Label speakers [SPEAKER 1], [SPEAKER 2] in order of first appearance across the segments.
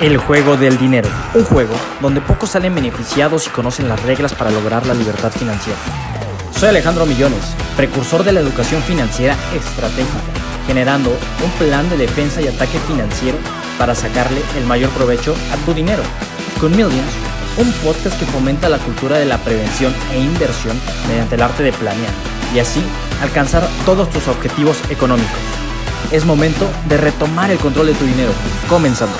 [SPEAKER 1] El juego del dinero, un juego donde pocos salen beneficiados y conocen las reglas para lograr la libertad financiera. Soy Alejandro Millones, precursor de la educación financiera estratégica, generando un plan de defensa y ataque financiero para sacarle el mayor provecho a tu dinero. Con Millions, un podcast que fomenta la cultura de la prevención e inversión mediante el arte de planear y así alcanzar todos tus objetivos económicos. Es momento de retomar el control de tu dinero. Comenzamos.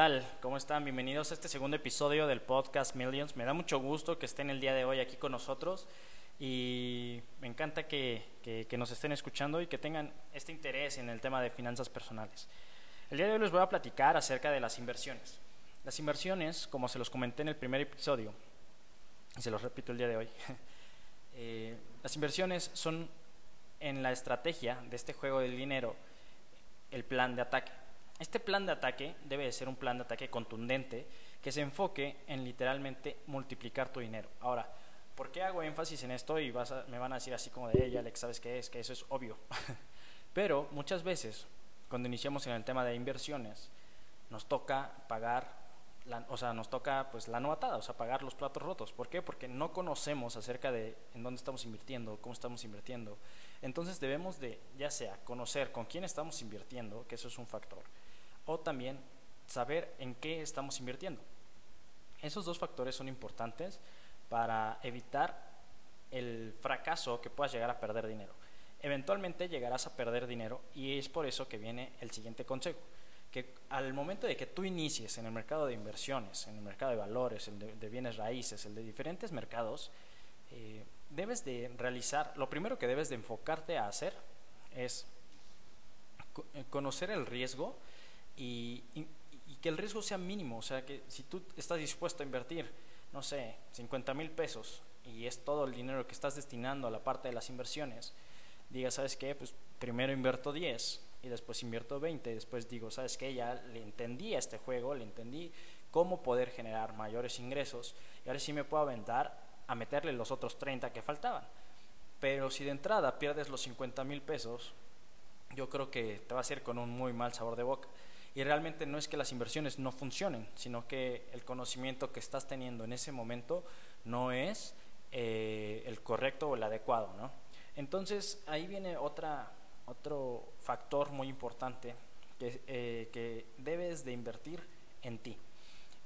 [SPEAKER 1] Tal? ¿Cómo están? Bienvenidos a este segundo episodio del podcast Millions. Me da mucho gusto que estén el día de hoy aquí con nosotros y me encanta que, que, nos estén escuchando y que tengan este interés en el tema de finanzas personales. El día de hoy les voy a platicar acerca de las inversiones. Las inversiones, como se los comenté en el primer episodio, y se los repito el día de hoy, eh, las inversiones son en la estrategia de este juego del dinero el plan de ataque. Este plan de ataque debe de ser un plan de ataque contundente que se enfoque en literalmente multiplicar tu dinero. Ahora, ¿por qué hago énfasis en esto? Y vas me van a decir así como de, ella, Alex, ¿sabes qué es? Que eso es obvio. Pero muchas veces, cuando iniciamos en el tema de inversiones, nos toca pagar, o sea, nos toca pues la novatada, o sea, pagar los platos rotos. ¿Por qué? Porque no conocemos acerca de en dónde estamos invirtiendo, cómo estamos invirtiendo. Entonces debemos de, ya sea, conocer con quién estamos invirtiendo, que eso es un factor, o también saber en qué estamos invirtiendo. Esos dos factores son importantes para evitar el fracaso que puedas llegar a perder dinero. Eventualmente llegarás a perder dinero y es por eso que viene el siguiente consejo, que al momento de que tú inicies en el mercado de inversiones, en el mercado de valores, el de, bienes raíces, el de diferentes mercados, eh, debes de realizar, lo primero que debes de enfocarte a hacer es eh, conocer el riesgo y, que el riesgo sea mínimo. O sea, que si tú estás dispuesto a invertir, no sé, 50 mil pesos y es todo el dinero que estás destinando a la parte de las inversiones, diga, ¿sabes qué? Pues primero invierto 10 y después invierto 20 y después digo, ¿sabes qué? Ya le entendí a este juego, le entendí cómo poder generar mayores ingresos y ahora sí me puedo aventar a meterle los otros 30 que faltaban. Pero si de entrada pierdes los 50 mil pesos, yo creo que te va a hacer con un muy mal sabor de boca. Y realmente no es que las inversiones no funcionen, sino que el conocimiento que estás teniendo en ese momento no es eh, el correcto o el adecuado. ¿no? Entonces ahí viene otra, otro factor muy importante que, eh, que debes de invertir en ti.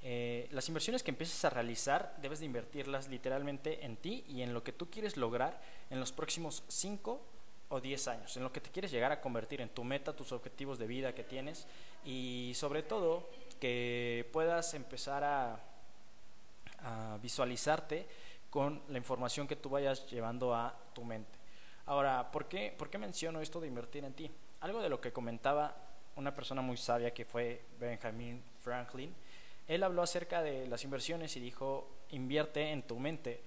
[SPEAKER 1] Eh, las inversiones que empieces a realizar debes de invertirlas literalmente en ti y en lo que tú quieres lograr en los próximos 5 o 10 años, en lo que te quieres llegar a convertir, en tu meta, tus objetivos de vida que tienes y sobre todo que puedas empezar a, visualizarte con la información que tú vayas llevando a tu mente. Ahora, ¿por qué, ¿por qué menciono esto de invertir en ti? Algo de lo que comentaba una persona muy sabia que fue Benjamin Franklin, él habló acerca de las inversiones y dijo, invierte en tu mente,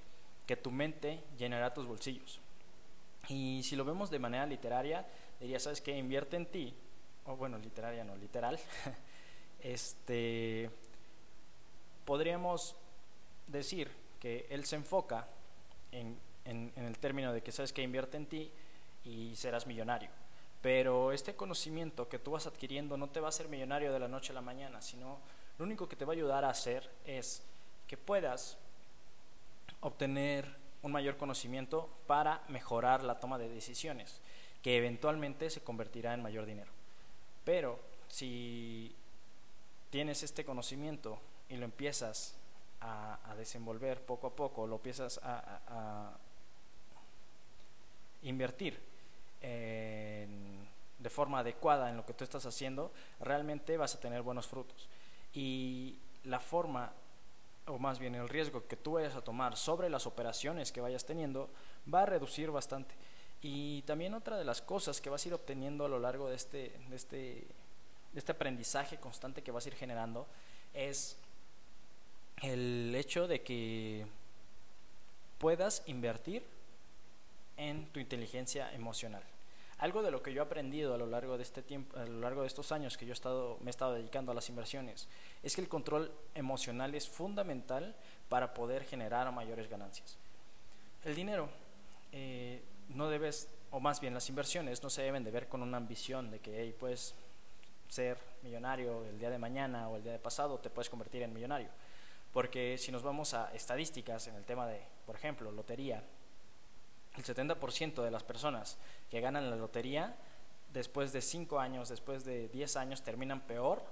[SPEAKER 1] que tu mente llenará tus bolsillos. Y si lo vemos de manera literaria, diría, ¿sabes qué? Invierte en ti, o bueno, literaria no, literal. este, podríamos decir que él se enfoca en, en, el término de que, ¿sabes qué? Invierte en ti y serás millonario. Pero este conocimiento que tú vas adquiriendo no te va a hacer millonario de la noche a la mañana, sino lo único que te va a ayudar a hacer es que puedas obtener un mayor conocimiento para mejorar la toma de decisiones, que eventualmente se convertirá en mayor dinero. Pero si tienes este conocimiento y lo empiezas a, desenvolver poco a poco, lo empiezas a, invertir de forma adecuada en lo que tú estás haciendo, realmente vas a tener buenos frutos. Y la forma o más bien el riesgo que tú vayas a tomar sobre las operaciones que vayas teniendo, va a reducir bastante. Y también otra de las cosas que vas a ir obteniendo a lo largo de este, de este, de este aprendizaje constante que vas a ir generando es el hecho de que puedas invertir en tu inteligencia emocional. Algo de lo que yo he aprendido a lo largo de este tiempo, a lo largo de estos años que yo he estado, me he estado dedicando a las inversiones, es que el control emocional es fundamental para poder generar mayores ganancias. El dinero eh, no debes, o más bien las inversiones no se deben de ver con una ambición de que hey, puedes ser millonario el día de mañana o el día de pasado, te puedes convertir en millonario. Porque si nos vamos a estadísticas en el tema de, por ejemplo, lotería, el 70% de las personas que ganan la lotería, después de 5 años, después de 10 años, terminan peor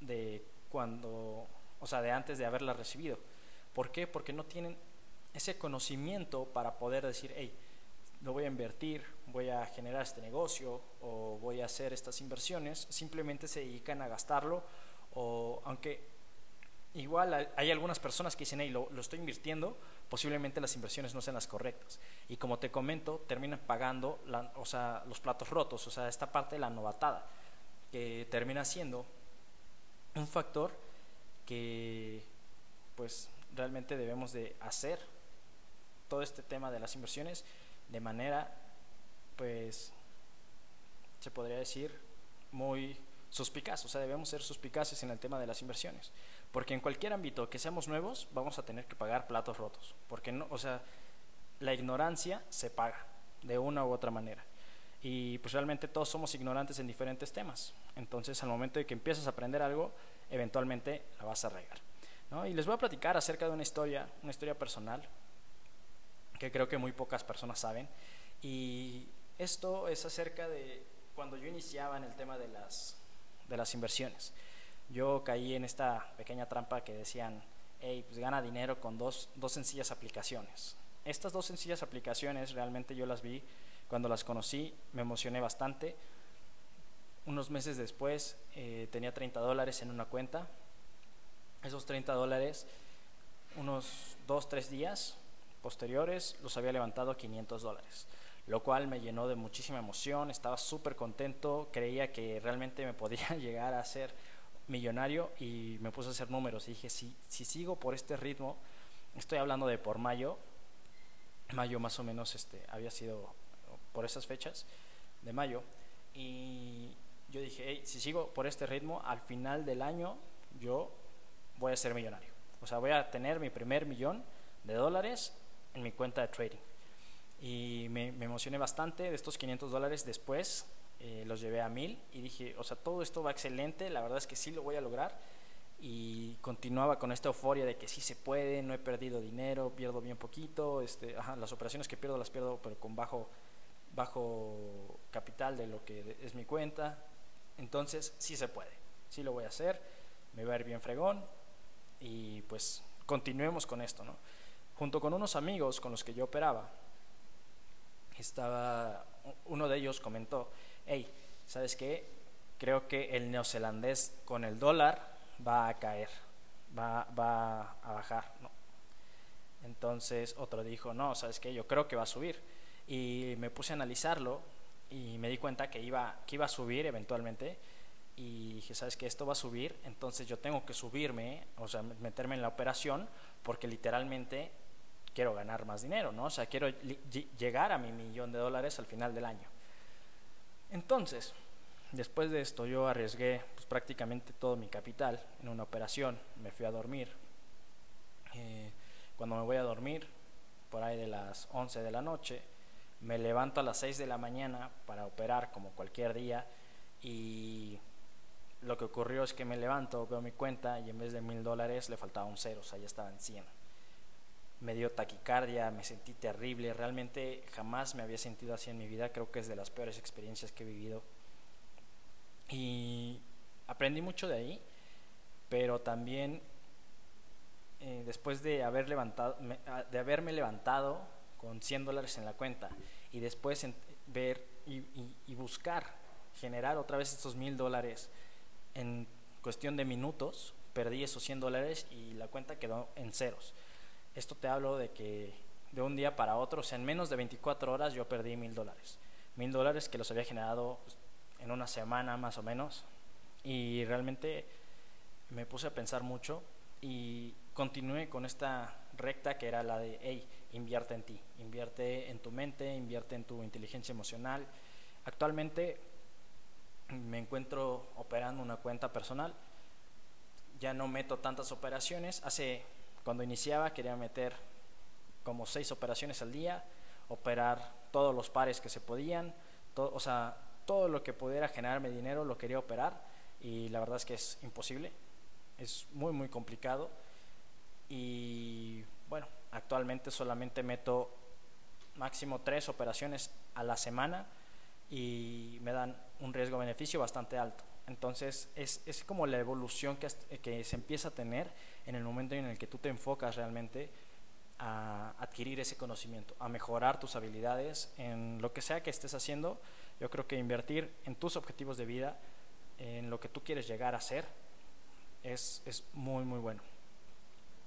[SPEAKER 1] de cuando, o sea, de antes de haberla recibido. ¿Por qué? Porque no tienen ese conocimiento para poder decir, hey, lo voy a invertir, voy a generar este negocio o voy a hacer estas inversiones, simplemente se dedican a gastarlo o aunque igual hay algunas personas que dicen, hey, lo, lo, estoy invirtiendo, posiblemente las inversiones no sean las correctas. Y como te comento, terminan pagando o sea, los platos rotos, o sea, esta parte de la novatada, que termina siendo un factor que pues realmente debemos de hacer todo este tema de las inversiones de manera, pues, se podría decir, muy suspicaz. O sea, debemos ser suspicaces en el tema de las inversiones. Porque en cualquier ámbito que seamos nuevos, vamos a tener que pagar platos rotos. Porque, no, o sea, la ignorancia se paga de una u otra manera. Y pues realmente todos somos ignorantes en diferentes temas. Entonces, al momento de que empiezas a aprender algo, eventualmente la vas a regar. ¿no? Y les voy a platicar acerca de una historia, una historia personal que creo que muy pocas personas saben. Y esto es acerca de cuando yo iniciaba en el tema de las, de las inversiones. Yo caí en esta pequeña trampa que decían, hey, pues gana dinero con dos, dos sencillas aplicaciones. Estas dos sencillas aplicaciones realmente yo las vi cuando las conocí, me emocioné bastante. Unos meses después eh, tenía 30 dólares en una cuenta. Esos 30 dólares, unos 2, 3 días, posteriores los había levantado a 500 dólares, lo cual me llenó de muchísima emoción, estaba súper contento, creía que realmente me podía llegar a ser millonario y me puse a hacer números y dije, si, si sigo por este ritmo, estoy hablando de por mayo, mayo más o menos este, había sido por esas fechas de mayo, y yo dije, si sigo por este ritmo, al final del año yo voy a ser millonario. O sea, voy a tener mi primer millón de dólares en mi cuenta de trading. Y me, emocioné bastante de estos 500 dólares después. Eh, los llevé a 1000 y dije, o sea, todo esto va excelente, la verdad es que sí lo voy a lograr. Y continuaba con esta euforia de que sí se puede, no he perdido dinero, pierdo bien poquito, este, las operaciones que pierdo las pierdo pero con bajo, bajo capital de lo que es mi cuenta. Entonces sí se puede, sí lo voy a hacer, me va a ir bien fregón y pues continuemos con esto, ¿no? junto con unos amigos con los que yo operaba, estaba, uno de ellos comentó, hey, ¿sabes qué? Creo que el neozelandés con el dólar va a caer, va, va a bajar, ¿no? Entonces otro dijo, no, ¿sabes qué? Yo creo que va a subir. Y me puse a analizarlo y me di cuenta que iba, que iba a subir eventualmente y dije, ¿sabes qué? Esto va a subir, entonces yo tengo que subirme, o sea, meterme en la operación, porque literalmente quiero ganar más dinero, ¿no? O sea, quiero llegar a mi millón de dólares al final del año. Entonces, después de esto yo arriesgué pues, prácticamente todo mi capital en una operación, me fui a dormir. Eh, cuando me voy a dormir, por ahí de las 11 de la noche, me levanto a las 6 de la mañana para operar como cualquier día y lo que ocurrió es que me levanto, veo mi cuenta y en vez de mil dólares le faltaba un cero, o sea, ya estaba en 100 me dio taquicardia, me sentí terrible, realmente jamás me había sentido así en mi vida, creo que es de las peores experiencias que he vivido. Y aprendí mucho de ahí, pero también eh, después ah, de haberme levantado con 100 dólares en la cuenta y después ver y, y buscar generar otra vez estos mil dólares en cuestión de minutos, perdí esos 100 dólares y la cuenta quedó en ceros. Esto te hablo de que de un día para otro, o sea, en menos de 24 horas yo perdí mil dólares. Mil dólares que los había generado en una semana más o menos. Y realmente me puse a pensar mucho y continué con esta recta que era la de, hey, invierte en ti, invierte en tu mente, invierte en tu inteligencia emocional, Actualmente me encuentro operando una cuenta personal. Ya no meto tantas operaciones. Hace, cuando iniciaba, quería meter como seis operaciones al día, operar todos los pares que se podían, o sea, todo lo que pudiera generarme dinero lo quería operar y la verdad es que es imposible, es muy muy complicado y bueno, actualmente solamente meto máximo tres operaciones a la semana y me dan un riesgo-beneficio bastante alto. Entonces es, es como la evolución que, que, se empieza a tener en el momento en el que tú te enfocas realmente a adquirir ese conocimiento, a mejorar tus habilidades en lo que sea que estés haciendo. Yo creo que invertir en tus objetivos de vida, en lo que tú quieres llegar a ser, es, es muy, muy bueno.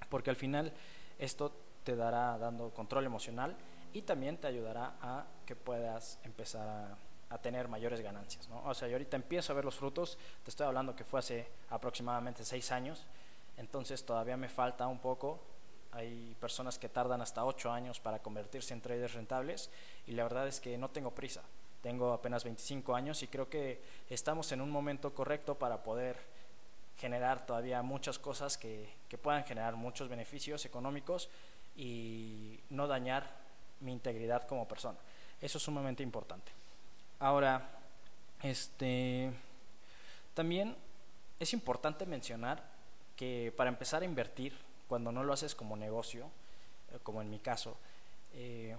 [SPEAKER 1] Porque al final esto te dará dando control emocional y también te ayudará a que puedas empezar a, tener mayores ganancias. ¿no? O sea, yo ahorita empiezo a ver los frutos, te estoy hablando que fue hace aproximadamente seis años, entonces todavía me falta un poco. Hay personas que tardan hasta ocho años para convertirse en traders rentables y la verdad es que no tengo prisa. Tengo apenas 25 años y creo que estamos en un momento correcto para poder generar todavía muchas cosas que, que puedan generar muchos beneficios económicos y no dañar mi integridad como persona. Eso es sumamente importante. Ahora, este, también es importante mencionar que para empezar a invertir, cuando no lo haces como negocio, eh, como en mi caso, eh,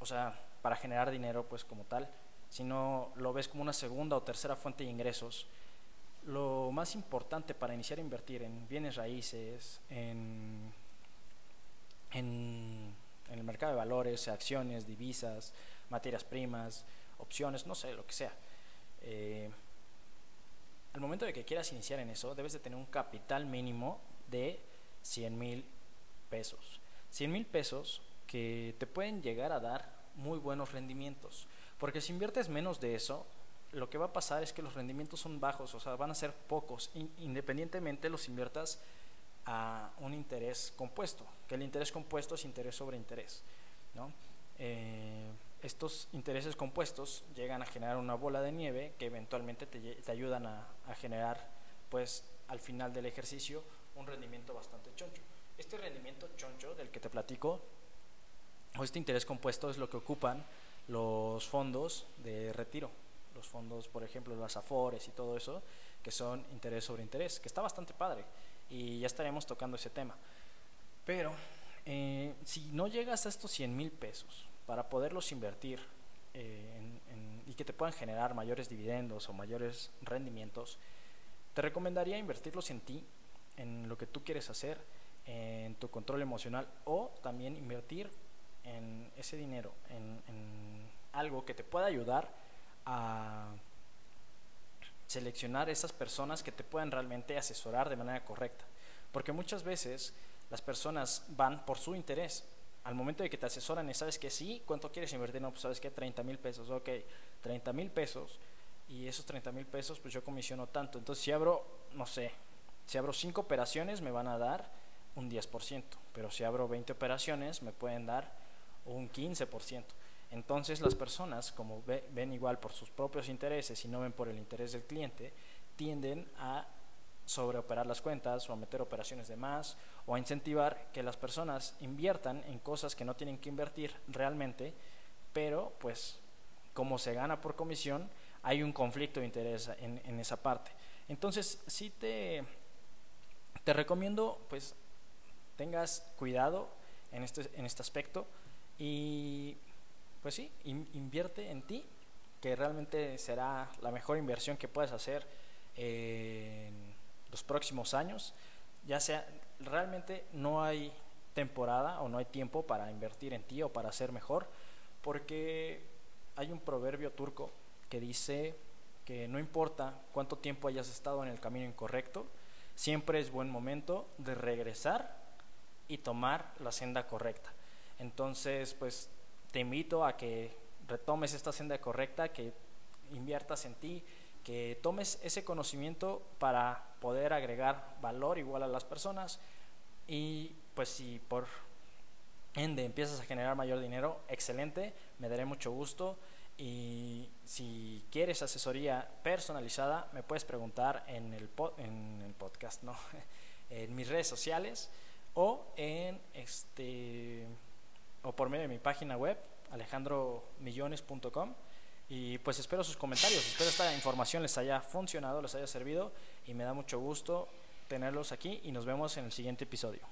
[SPEAKER 1] o sea, para generar dinero, pues como tal, si no lo ves como una segunda o tercera fuente de ingresos, lo más importante para iniciar a invertir en bienes raíces, en, en en el mercado de valores, acciones, divisas, materias primas, opciones, no sé, lo que sea. Eh, al momento de que quieras iniciar en eso, debes de tener un capital mínimo de 100 mil pesos. 100 mil pesos que te pueden llegar a dar muy buenos rendimientos. Porque si inviertes menos de eso, lo que va a pasar es que los rendimientos son bajos, o sea, van a ser pocos, independientemente los inviertas a un interés compuesto, que el interés compuesto es interés sobre interés. ¿no? Eh, estos intereses compuestos llegan a generar una bola de nieve que eventualmente te, ayudan a, a generar, pues, al final del ejercicio, un rendimiento bastante choncho. Este rendimiento choncho del que te platico, o este interés compuesto, es lo que ocupan los fondos de retiro. Los fondos, por ejemplo, las AFORES y todo eso, que son interés sobre interés, que está bastante padre y ya estaremos tocando ese tema. Pero eh, si no llegas a estos 100 mil pesos para poderlos invertir eh, y que te puedan generar mayores dividendos o mayores rendimientos, te recomendaría invertirlos en ti, en lo que tú quieres hacer, en tu control emocional o también invertir en ese dinero, en, en algo que te pueda ayudar a seleccionar esas personas que te puedan realmente asesorar de manera correcta. Porque muchas veces las personas van por su interés. Al momento de que te asesoran y sabes que sí, ¿cuánto quieres invertir? No, pues sabes que 30 mil pesos, ok, 30 mil pesos y esos 30 mil pesos pues yo comisiono tanto. Entonces si abro, no sé, si abro 5 operaciones me van a dar un 10%, pero si abro 20 operaciones me pueden dar un 15%. Entonces las personas, como ven igual por sus propios intereses y no ven por el interés del cliente, tienden a sobreoperar las cuentas o a meter operaciones de más o a incentivar que las personas inviertan en cosas que no tienen que invertir realmente, pero pues como se gana por comisión, hay un conflicto de interés en, en esa parte. Entonces, sí te, te recomiendo pues tengas cuidado en este, en este aspecto y pues sí, invierte en ti, que realmente será la mejor inversión que puedes hacer en los próximos años. Ya sea, realmente no hay temporada o no hay tiempo para invertir en ti o para ser mejor, porque hay un proverbio turco que dice que no importa cuánto tiempo hayas estado en el camino incorrecto, siempre es buen momento de regresar y tomar la senda correcta. Entonces, pues te invito a que retomes esta senda correcta, que inviertas en ti, que tomes ese conocimiento para poder agregar valor igual a las personas. Y pues si por ende empiezas a generar mayor dinero, excelente, me daré mucho gusto. Y si quieres asesoría personalizada, me puedes preguntar en el, en el podcast, no, en mis redes sociales o en este o por medio de mi página web alejandromillones.com y pues espero sus comentarios, espero esta información les haya funcionado, les haya servido y me da mucho gusto tenerlos aquí y nos vemos en el siguiente episodio.